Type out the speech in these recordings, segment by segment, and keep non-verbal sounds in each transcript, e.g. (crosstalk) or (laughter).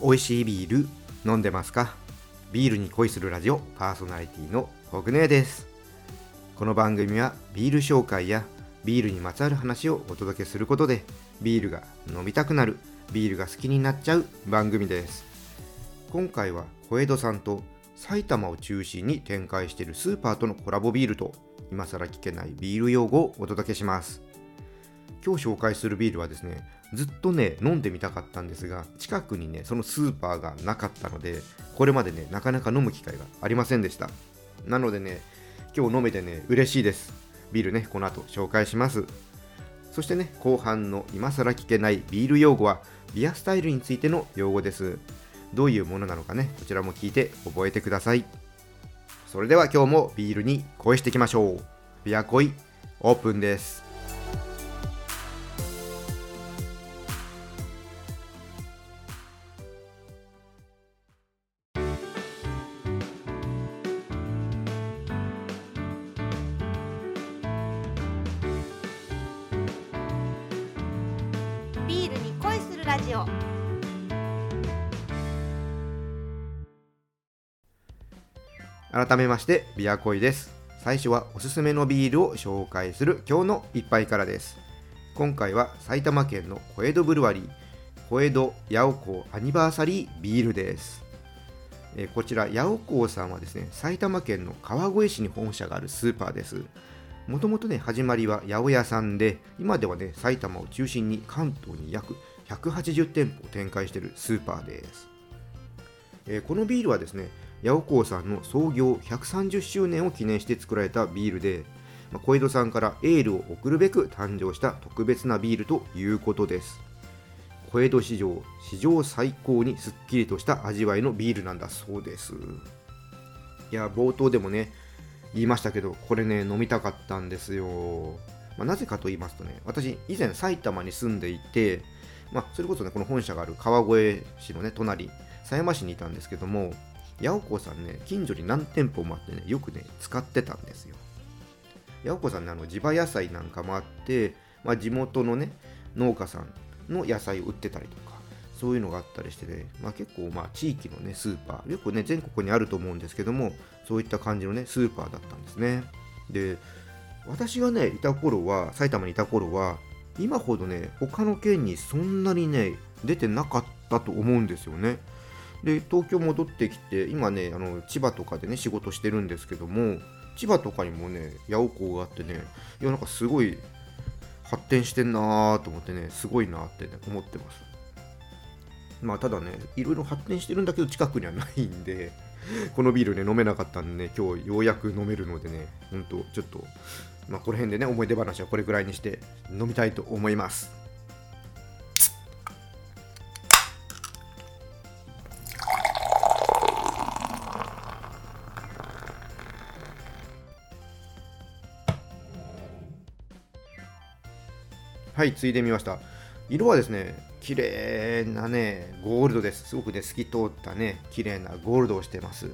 美味しいビール飲んでますか？ビールに恋するラジオパーソナリティの国根です。この番組はビール紹介やビールにまつわる話をお届けすることでビールが飲みたくなるビールが好きになっちゃう番組です。今回は小江戸さんと埼玉を中心に展開しているスーパーとのコラボビールと今更聞けないビール用語をお届けします。今日紹介するビールはですねずっとね飲んでみたかったんですが近くにねそのスーパーがなかったのでこれまでねなかなか飲む機会がありませんでした。なのでね今日飲めてね嬉しいです。ビールねこの後紹介します。そしてね後半の今更聞けないビール用語はビアスタイルについての用語です。どういうものなのかねこちらも聞いて覚えてください。それでは今日もビールに恋していきましょう。ビア恋オープンです。ビールに恋するラジオ。改めましてビアコイです。最初はおすすめのビールを紹介する今日の一杯からです。今回は埼玉県の小江戸ブルワリー小江戸八尾港アニバーサリービールです。えこちら八尾港さんはですね埼玉県の川越市に本社があるスーパーです。もともとね始まりは八百屋さんで今ではね埼玉を中心に関東に約180店舗を展開しているスーパーです。えーこのビールはですね八尾港さんの創業130周年を記念して作られたビールで、まあ小江戸さんからエールを送るべく誕生した特別なビールということです。小江戸市場史上最高にすっきりとした味わいのビールなんだそうです。いや冒頭でもね言いましたけどこれね飲みたかったんですよ、まあなぜかと言いますとね私以前埼玉に住んでいてまあ、それこそねこの本社がある川越市のね隣狭山市にいたんですけども八尾港さんね近所に何店舗もあってねよくね使ってたんですよ。八尾港さんねあの地場野菜なんかもあって、まあ、地元のね農家さんの野菜を売ってたりとそういうのがあったりしてね、まあ、結構まあ地域のねスーパー。よくね全国にあると思うんですけどもそういった感じのねスーパーだったんですね。で私がねいた頃は埼玉にいた頃は今ほどね他の県にそんなにね出てなかったと思うんですよね。で東京戻ってきて今ねあの千葉とかでね仕事してるんですけども千葉とかにもね八尾港があってねいやなんかすごい発展してんなーと思ってねすごいなって、ね、思ってます。まあただねいろいろ発展してるんだけど近くにはないんでこのビールね飲めなかったんでね今日ようやく飲めるのでねほんとちょっとまあこの辺でね思い出話はこれぐらいにして飲みたいと思いますはい、ついでみました。色はですね、綺麗なね、ゴールドです。すごくね、透き通ったね、綺麗なゴールドをしてます。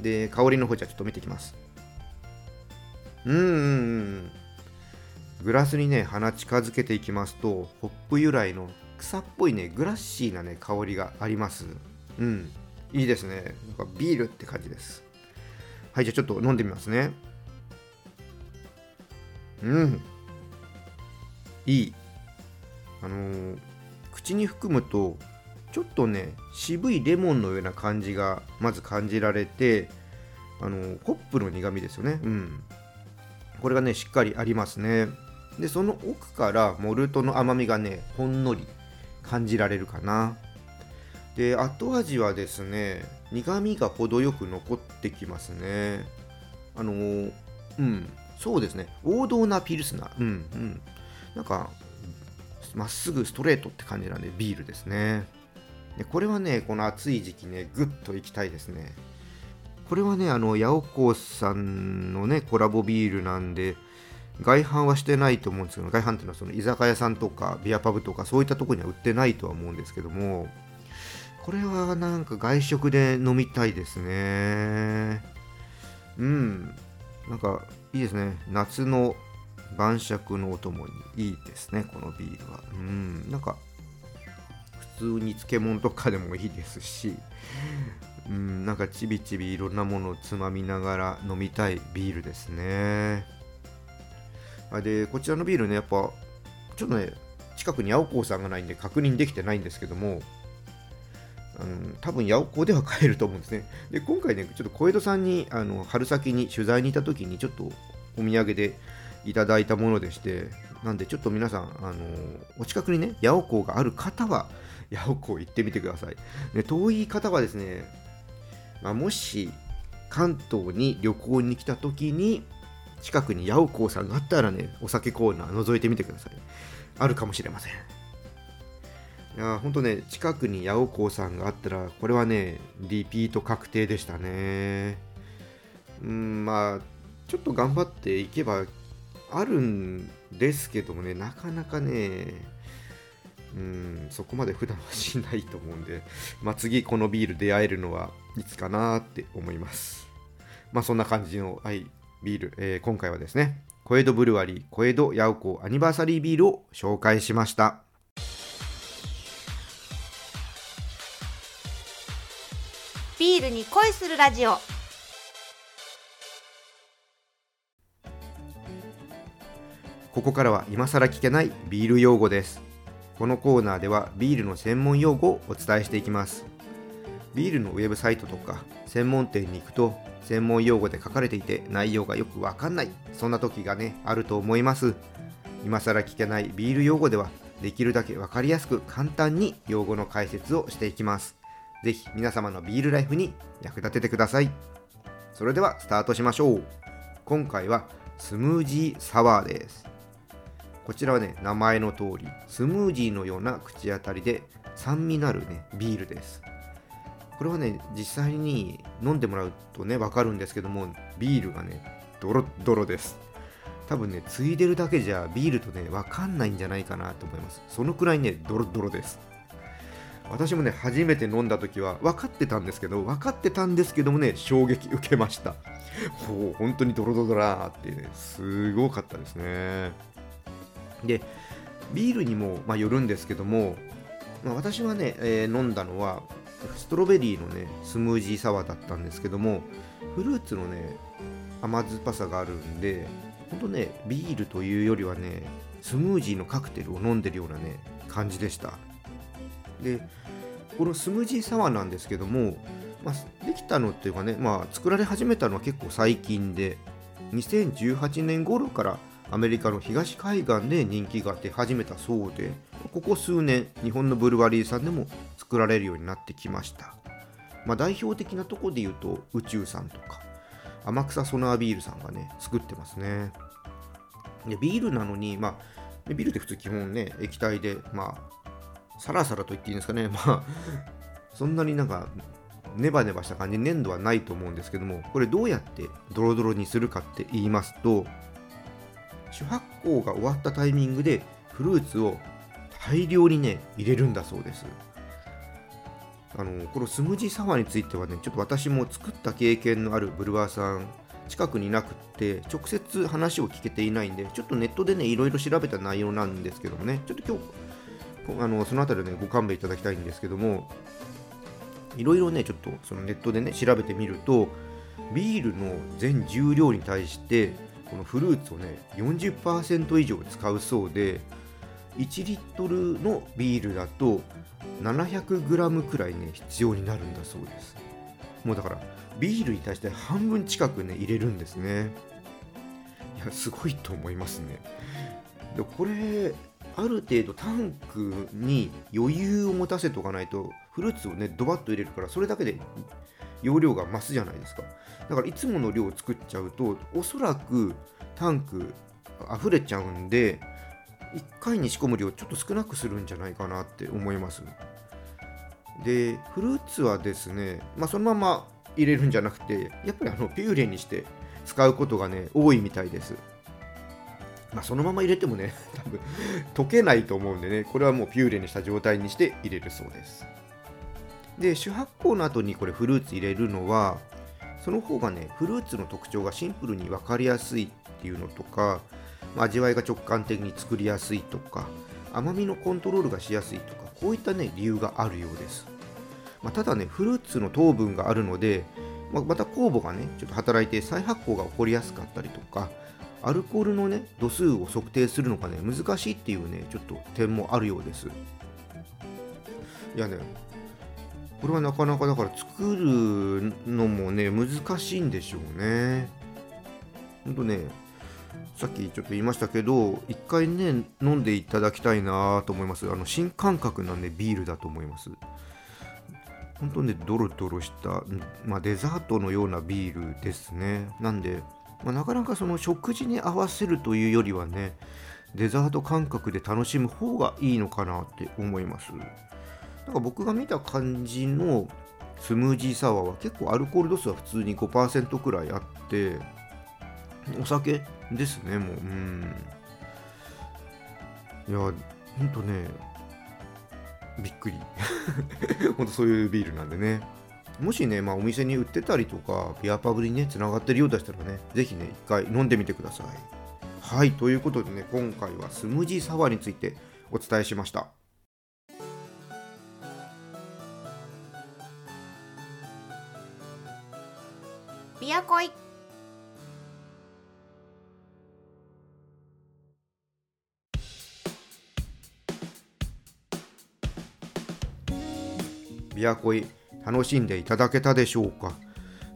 で、香りの方じゃちょっと見ていきます。うーん。グラスにね、鼻近づけていきますと、ホップ由来の草っぽいね、グラッシーなね、香りがあります。うん。いいですね。なんかビールって感じです。はい、じゃあちょっと飲んでみますね。うん。いい。あのー口に含むとちょっとね渋いレモンのような感じがまず感じられてあのーホップの苦味ですよね。うん。これがねしっかりありますね。でその奥からモルトの甘みがねほんのり感じられるかな。で後味はですね苦味が程よく残ってきますね。あのうん。そうですね。王道なピルスナー。うんうん。なんかまっすぐストレートって感じなんでビールですね。でこれはねこの暑い時期ねぐっといきたいですね。これはねあの八尾港さんのねコラボビールなんで外販はしてないと思うんですけど外販っていうのはその居酒屋さんとかビアパブとかそういったとこには売ってないとは思うんですけどもこれはなんか外食で飲みたいですね。うん。なんかいいですね。夏の晩酌のお供にいいですねこのビールはうんなんか普通に漬物とかでもいいですしうんなんかちびちびいろんなものをつまみながら飲みたいビールですねあでこちらのビールねやっぱちょっとね近くに青子さんがないんで確認できてないんですけどもあの多分八百子では買えると思うんですね。で今回ね、ちょっと小江戸さんにあの春先に取材に行った時にちょっとお土産でいただいたものでして、なんでちょっと皆さん、あのお近くにね、八百子がある方は、(laughs) 八百子行ってみてください。で遠い方はですね、まあ、もし関東に旅行に来た時に、近くに八百子さんがあったらね、お酒コーナー覗いてみてください。あるかもしれません。いやほんとね、近くに八百子さんがあったら、これはね、リピート確定でしたね。うん、まあ、ちょっと頑張っていけばあるんですけどもね、なかなかね、うん、そこまで普段はしないと思うんで、(laughs) まあ、次このビール出会えるのはいつかなって思います。まあそんな感じの、はい、ビール、えー、今回はですね、小江戸ブルワリー小江戸八百子アニバーサリービールを紹介しました。ビールに恋するラジオここからは今更聞けないビール用語ですこのコーナーではビールの専門用語をお伝えしていきますビールのウェブサイトとか専門店に行くと専門用語で書かれていて内容がよくわかんないそんな時がねあると思います今更聞けないビール用語ではできるだけわかりやすく簡単に用語の解説をしていきますぜひ皆様のビールライフに役立ててください。それではスタートしましょう。今回はスムージーサワーです。こちらはね、名前の通り、スムージーのような口当たりで酸味のあるね、ビールです。これはね、実際に飲んでもらうとね、わかるんですけども、ビールがね、ドロッドロです。多分ね、ついでるだけじゃビールとね、わかんないんじゃないかなと思います。そのくらいね、ドロッドロです。私もね初めて飲んだ時は分かってたんですけど分かってたんですけどもね衝撃受けましたほう本当にドロドロだーってねすごかったですねでビールにも、まあ、よるんですけども、まあ、私はね、えー、飲んだのはストロベリーのねスムージーサワーだったんですけどもフルーツのね甘酸っぱさがあるんでほんとねビールというよりはねスムージーのカクテルを飲んでるようなね感じでした。でこのスムージーサワーなんですけども、まあ、できたのっていうかね、まあ、作られ始めたのは結構最近で2018年頃からアメリカの東海岸で人気が出始めたそうでここ数年日本のブルワリーさんでも作られるようになってきました、まあ、代表的なとこで言うと宇宙さんとか天草ソナービールさんがね作ってますね。でビールなのに、まあ、ビールって普通基本ね液体で、まあ、サラサラと言っていいんですかね、まあ、そんなになんか、ネバネバした感じ、粘土はないと思うんですけども、これどうやってドロドロにするかって言いますと、主発酵が終わったタイミングでフルーツを大量にね、入れるんだそうです。あのこのスムージーサワーについてはね、ちょっと私も作った経験のあるブルワーさん、近くになくって、直接話を聞けていないんで、ちょっとネットでね、いろいろ調べた内容なんですけどもね、ちょっと今日あのそのあたりね、ご勘弁いただきたいんですけども、いろいろね、ちょっとそのネットでね、調べてみると、ビールの全重量に対して、このフルーツをね、40%以上使うそうで、1リットルのビールだと 700g くらいね、必要になるんだそうです。もうだから、ビールに対して半分近くね、入れるんですね。いや、すごいと思いますね。でこれある程度タンクに余裕を持たせておかないとフルーツをねドバッと入れるからそれだけで容量が増すじゃないですか。だからいつもの量を作っちゃうとおそらくタンク溢れちゃうんで1回に仕込む量ちょっと少なくするんじゃないかなって思います。でフルーツはですね、まあ、そのまま入れるんじゃなくてやっぱりあのピューレにして使うことがね多いみたいです。まあ、そのまま入れてもね、多分溶けないと思うんでね、これはもうピューレにした状態にして入れるそうです。で、主発酵の後にこれフルーツ入れるのは、その方がね、フルーツの特徴がシンプルに分かりやすいっていうのとか、ま、味わいが直感的に作りやすいとか、甘みのコントロールがしやすいとか、こういったね理由があるようです、まあ、ただねフルーツの糖分があるので、まあ、また酵母がねちょっと働いて再発酵が起こりやすかったりとかアルコールのね度数を測定するのがね難しいっていうねちょっと点もあるようです。いやねこれはなかなかだから作るのもね難しいんでしょうね。ほんとねさっきちょっと言いましたけど一回ね飲んでいただきたいなと思います。あの新感覚なねビールだと思います。本当ねドロドロした、まあ、デザートのようなビールですね。なんでまあ、なかなかその食事に合わせるというよりはねデザート感覚で楽しむ方がいいのかなって思います。なんか僕が見た感じのスムージーサワーは結構アルコール度数は普通に5%くらいあってお酒ですねもううんいやほんとねびっくり (laughs) ほんとそういうビールなんでねもしね、まあ、お店に売ってたりとか、ビアパブにね、つながってるようでしたらね、ぜひね、一回飲んでみてください。はい、ということでね、今回はスムージーサワーについてお伝えしました。ビアコイビアコイ楽しんでいただけたでしょうか？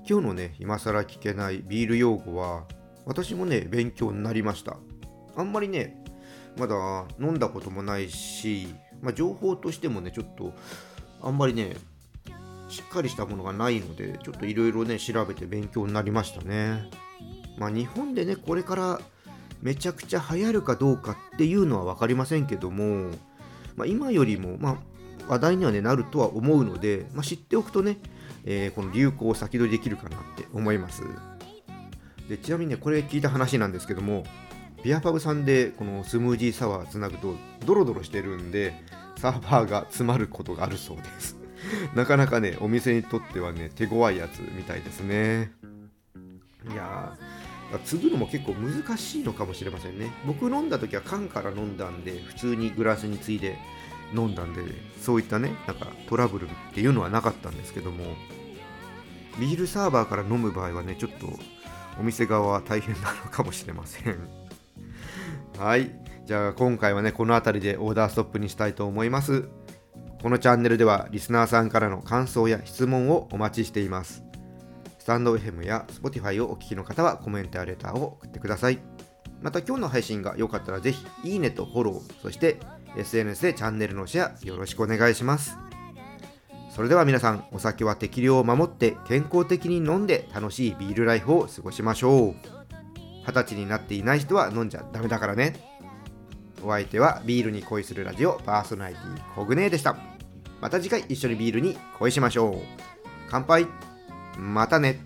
今日のね今更聞けないビール用語は私もね勉強になりました。あんまりねまだ飲んだこともないし、まあ、情報としてもねちょっとあんまりねしっかりしたものがないのでちょっといろいろね調べて勉強になりましたね。まあ日本でねこれからめちゃくちゃ流行るかどうかっていうのは分かりませんけども、まあ、今よりも、まあ、話題には、ね、なるとは思うので、まあ、知っておくとね、えー、この流行を先取りできるかなって思います。でちなみにねこれ聞いた話なんですけどもビアパブさんでこのスムージーサワーつなぐとドロドロしてるんでサーバーが詰まることがあるそうです。(laughs) なかなかねお店にとってはね手強いやつみたいですね。いやー継ぐのも結構難しいのかもしれませんね。僕飲んだ時は缶から飲んだんで普通にグラスについで飲んだんでそういったねなんかトラブルっていうのはなかったんですけどもビールサーバーから飲む場合はねちょっとお店側は大変なのかもしれません。はい。じゃあ今回はねこの辺りでオーダーストップにしたいと思います。このチャンネルではリスナーさんからの感想や質問をお待ちしています。スタンド FM や Spotify をお聞きの方はコメントやレターを送ってください。また今日の配信が良かったらぜひいいねとフォローそして SNS でチャンネルのシェアよろしくお願いします。それでは皆さんお酒は適量を守って健康的に飲んで楽しいビールライフを過ごしましょう。二十歳になっていない人は飲んじゃダメだからね。お相手はビールに恋するラジオパーソナリティコグネーでした。また次回一緒にビールに恋しましょう。乾杯。またね。